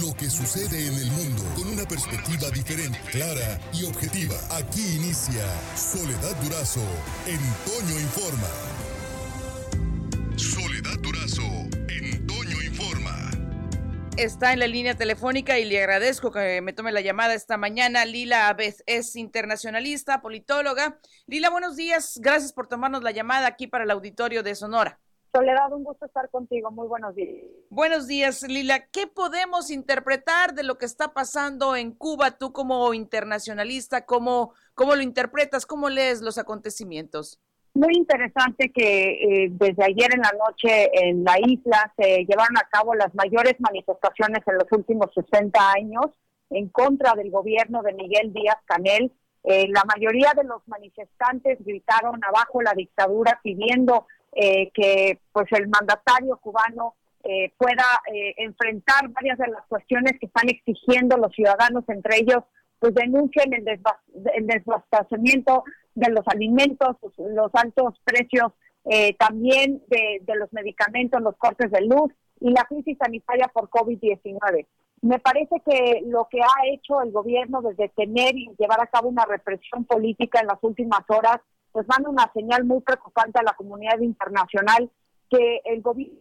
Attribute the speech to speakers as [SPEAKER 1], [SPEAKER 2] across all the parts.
[SPEAKER 1] lo que sucede en el mundo con una perspectiva diferente, clara y objetiva. Aquí inicia Soledad Durazo en Toño Informa. Soledad Durazo en Toño Informa.
[SPEAKER 2] Está en la línea telefónica y le agradezco que me tome la llamada esta mañana. Lila Abez es internacionalista, politóloga. Lila, buenos días. Gracias por tomarnos la llamada aquí para el auditorio de Sonora.
[SPEAKER 3] Soledad, un gusto estar contigo. Muy buenos días.
[SPEAKER 2] Buenos días, Lila. ¿Qué podemos interpretar de lo que está pasando en Cuba? Tú como internacionalista, ¿cómo, cómo lo interpretas? ¿Cómo lees los acontecimientos?
[SPEAKER 3] Muy interesante que eh, desde ayer en la noche en la isla se llevaron a cabo las mayores manifestaciones en los últimos 60 años en contra del gobierno de Miguel Díaz Canel. Eh, la mayoría de los manifestantes gritaron abajo la dictadura pidiendo eh, que pues el mandatario cubano eh, pueda eh, enfrentar varias de las cuestiones que están exigiendo los ciudadanos, entre ellos pues denuncien el, el desbastecimiento de los alimentos, los altos precios también de, de los medicamentos, los cortes de luz y la crisis sanitaria por COVID-19. Me parece que lo que ha hecho el gobierno desde tener y llevar a cabo una represión política en las últimas horas pues manda una señal muy preocupante a la comunidad internacional que el gobierno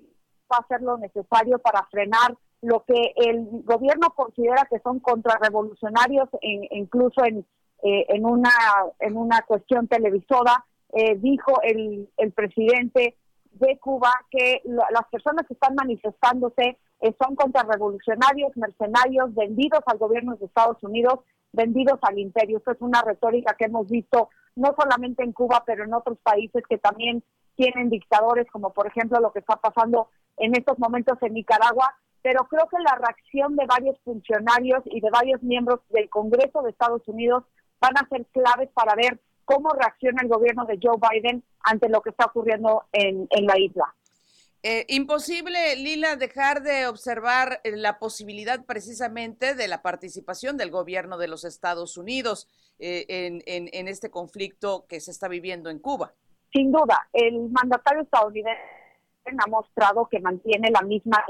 [SPEAKER 3] va a hacer lo necesario para frenar lo que el gobierno considera que son contrarrevolucionarios, e incluso en, eh, en, una, en una cuestión televisora, eh, dijo el, el presidente de Cuba que las personas que están manifestándose eh, son contrarrevolucionarios, mercenarios, vendidos al gobierno de Estados Unidos, vendidos al imperio. Esto es una retórica que hemos visto no solamente en Cuba, pero en otros países que también tienen dictadores, como por ejemplo lo que está pasando en estos momentos en Nicaragua. Pero creo que la reacción de varios funcionarios y de varios miembros del Congreso de Estados Unidos van a ser claves para ver cómo reacciona el gobierno de Joe Biden ante lo que está ocurriendo en, en la isla.
[SPEAKER 2] Eh, imposible, Lila, dejar de observar eh, la posibilidad precisamente de la participación del gobierno de los Estados Unidos eh, en, este conflicto que se está viviendo en Cuba.
[SPEAKER 3] Sin duda, el mandatario estadounidense ha mostrado que mantiene la misma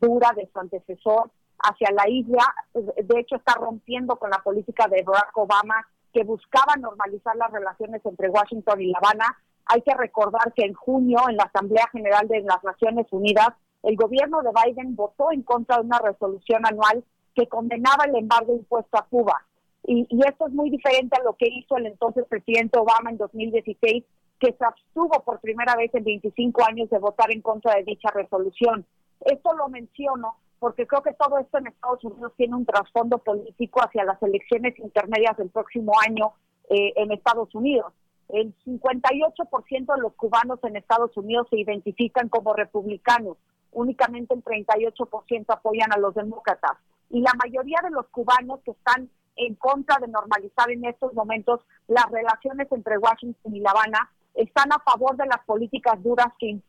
[SPEAKER 3] dura de su antecesor hacia la isla. De hecho, está rompiendo con la política de Barack Obama que buscaba normalizar las relaciones entre Washington y La Habana hay que recordar que en junio, en la Asamblea General de las Naciones Unidas, el gobierno de Biden votó en contra de una resolución anual que condenaba el embargo impuesto a Cuba. Y, esto es muy diferente a lo que hizo el entonces presidente Obama en 2016, que se abstuvo por primera vez en 25 años de votar en contra de dicha resolución. Esto lo menciono porque creo que todo esto en Estados Unidos tiene un trasfondo político hacia las elecciones intermedias del próximo año eh, en Estados Unidos. El 58% de los cubanos en Estados Unidos se identifican como republicanos, únicamente el 38% apoyan a los demócratas. Y la mayoría de los cubanos que están en contra de normalizar en estos momentos las relaciones entre Washington y La Habana están a favor de las políticas duras que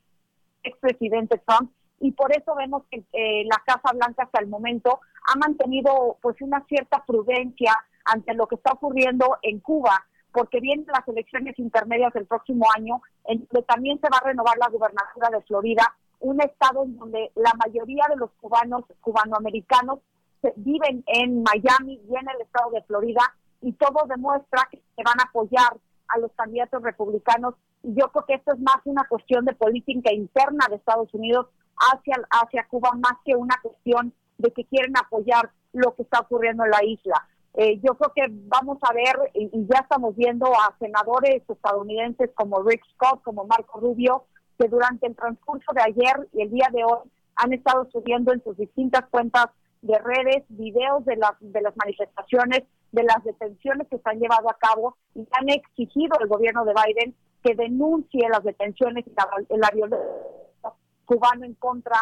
[SPEAKER 3] expresidente Trump. Y por eso vemos que eh, la Casa Blanca hasta el momento ha mantenido pues una cierta prudencia ante lo que está ocurriendo en Cuba porque vienen las elecciones intermedias del próximo año, en donde también se va a renovar la gubernatura de Florida, un estado en donde la mayoría de los cubanos, cubanoamericanos, viven en Miami y en el estado de Florida, y todo demuestra que se van a apoyar a los candidatos republicanos. Y yo creo que esto es más una cuestión de política interna de Estados Unidos hacia, hacia Cuba, más que una cuestión de que quieren apoyar lo que está ocurriendo en la isla. Eh, yo creo que vamos a ver, y, ya estamos viendo a senadores estadounidenses como Rick Scott, como Marco Rubio, que durante el transcurso de ayer y el día de hoy han estado subiendo en sus distintas cuentas de redes videos de, las de las manifestaciones, de las detenciones que se han llevado a cabo y han exigido al gobierno de Biden que denuncie las detenciones y la, violencia cubana en contra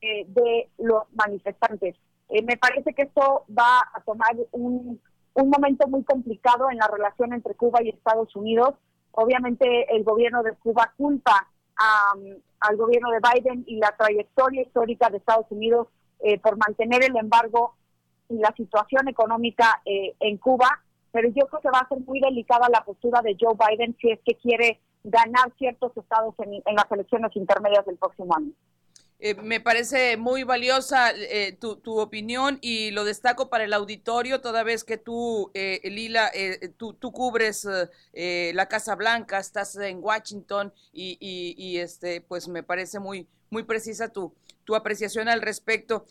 [SPEAKER 3] eh, de los manifestantes. Eh, me parece que esto va a tomar un, un momento muy complicado en la relación entre Cuba y Estados Unidos. Obviamente el gobierno de Cuba culpa al gobierno de Biden y la trayectoria histórica de Estados Unidos eh, por mantener el embargo y la situación económica eh, en Cuba, pero yo creo que va a ser muy delicada la postura de Joe Biden si es que quiere ganar ciertos estados en las elecciones intermedias del próximo año.
[SPEAKER 2] Eh, me parece muy valiosa eh, tu, tu, opinión y lo destaco para el auditorio toda vez que tú, eh, Lila, tú, tú, cubres la Casa Blanca, estás en Washington y, y, este, pues me parece muy, muy precisa tu, tu apreciación al respecto.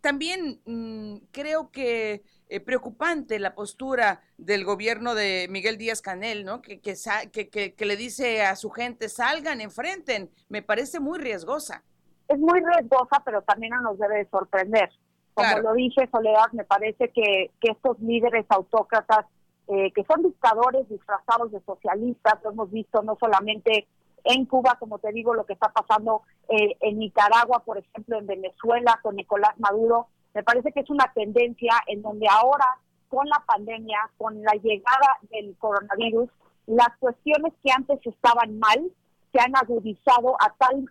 [SPEAKER 2] también mm, creo que preocupante la postura del gobierno de Miguel Díaz Canel, ¿no? Que, que, que, que le dice a su gente, salgan, enfrenten. Me parece muy riesgosa
[SPEAKER 3] es muy riesgosa, pero también no nos debe sorprender. Como lo dije, Soledad, me parece que, que estos líderes autócratas, eh, que son dictadores disfrazados de socialistas, lo hemos visto no solamente en Cuba, como te digo, lo que está pasando eh, en Nicaragua, por ejemplo, en Venezuela con Nicolás Maduro, me parece que es una tendencia en donde ahora, con la pandemia, con la llegada del coronavirus, las cuestiones que antes estaban mal, se han agudizado a tal,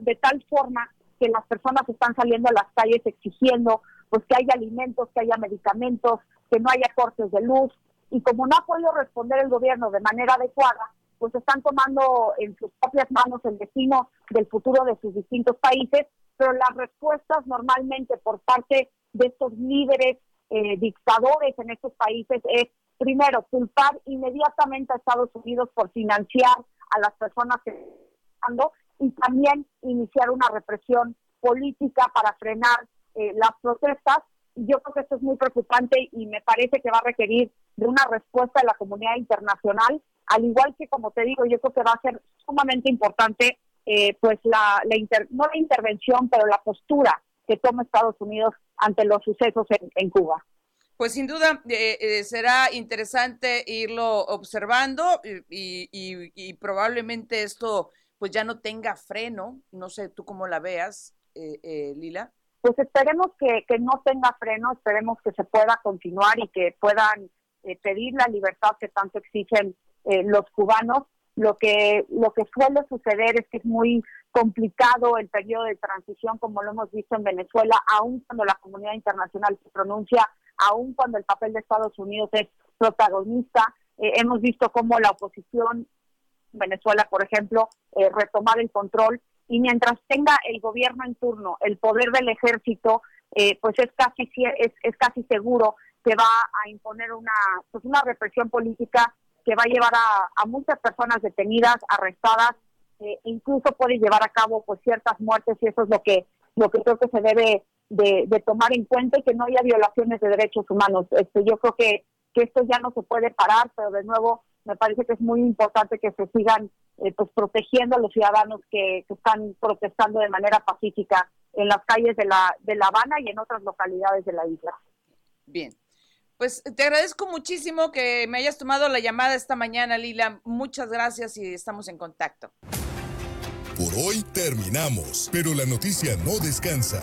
[SPEAKER 3] de tal forma que las personas están saliendo a las calles exigiendo pues que haya alimentos, que haya medicamentos, que no haya cortes de luz. Y como no ha podido responder el gobierno de manera adecuada, pues están tomando en sus propias manos el destino del futuro de sus distintos países, pero las respuestas normalmente por parte de estos líderes eh, dictadores en estos países es, primero, culpar inmediatamente a Estados Unidos por financiar a las personas que están y también iniciar una represión política para frenar eh, las protestas. Yo creo que esto es muy preocupante y me parece que va a requerir de una respuesta de la comunidad internacional, al igual que, como te digo, yo creo que va a ser sumamente importante, eh, pues, la, la no la intervención, pero la postura que toma Estados Unidos ante los sucesos en Cuba.
[SPEAKER 2] Pues sin duda eh, eh, será interesante irlo observando y, probablemente esto pues ya no tenga freno. No sé tú cómo la veas, eh, Lila.
[SPEAKER 3] Pues esperemos que, no tenga freno, esperemos que se pueda continuar y que puedan pedir la libertad que tanto exigen los cubanos. Lo que, lo que suele suceder es que es muy complicado el periodo de transición, como lo hemos visto en Venezuela, aun cuando la comunidad internacional se pronuncia aun cuando el papel de Estados Unidos es protagonista. Eh, hemos visto cómo la oposición, Venezuela, por ejemplo, eh, retomar el control y mientras tenga el gobierno en turno, el poder del ejército, eh, pues es casi es, es casi seguro que va a imponer una pues una represión política que va a llevar a, muchas personas detenidas, arrestadas, e incluso puede llevar a cabo pues ciertas muertes y eso es lo que lo que creo que se debe de, tomar en cuenta y que no haya violaciones de derechos humanos. Este, yo creo que, que esto ya no se puede parar, pero de nuevo me parece que es muy importante que se sigan eh, pues protegiendo a los ciudadanos que, están protestando de manera pacífica en las calles de la, de La Habana y en otras localidades de la isla.
[SPEAKER 2] Bien. Pues te agradezco muchísimo que me hayas tomado la llamada esta mañana, Lila. Muchas gracias y estamos en contacto.
[SPEAKER 1] Por hoy terminamos, pero la noticia no descansa.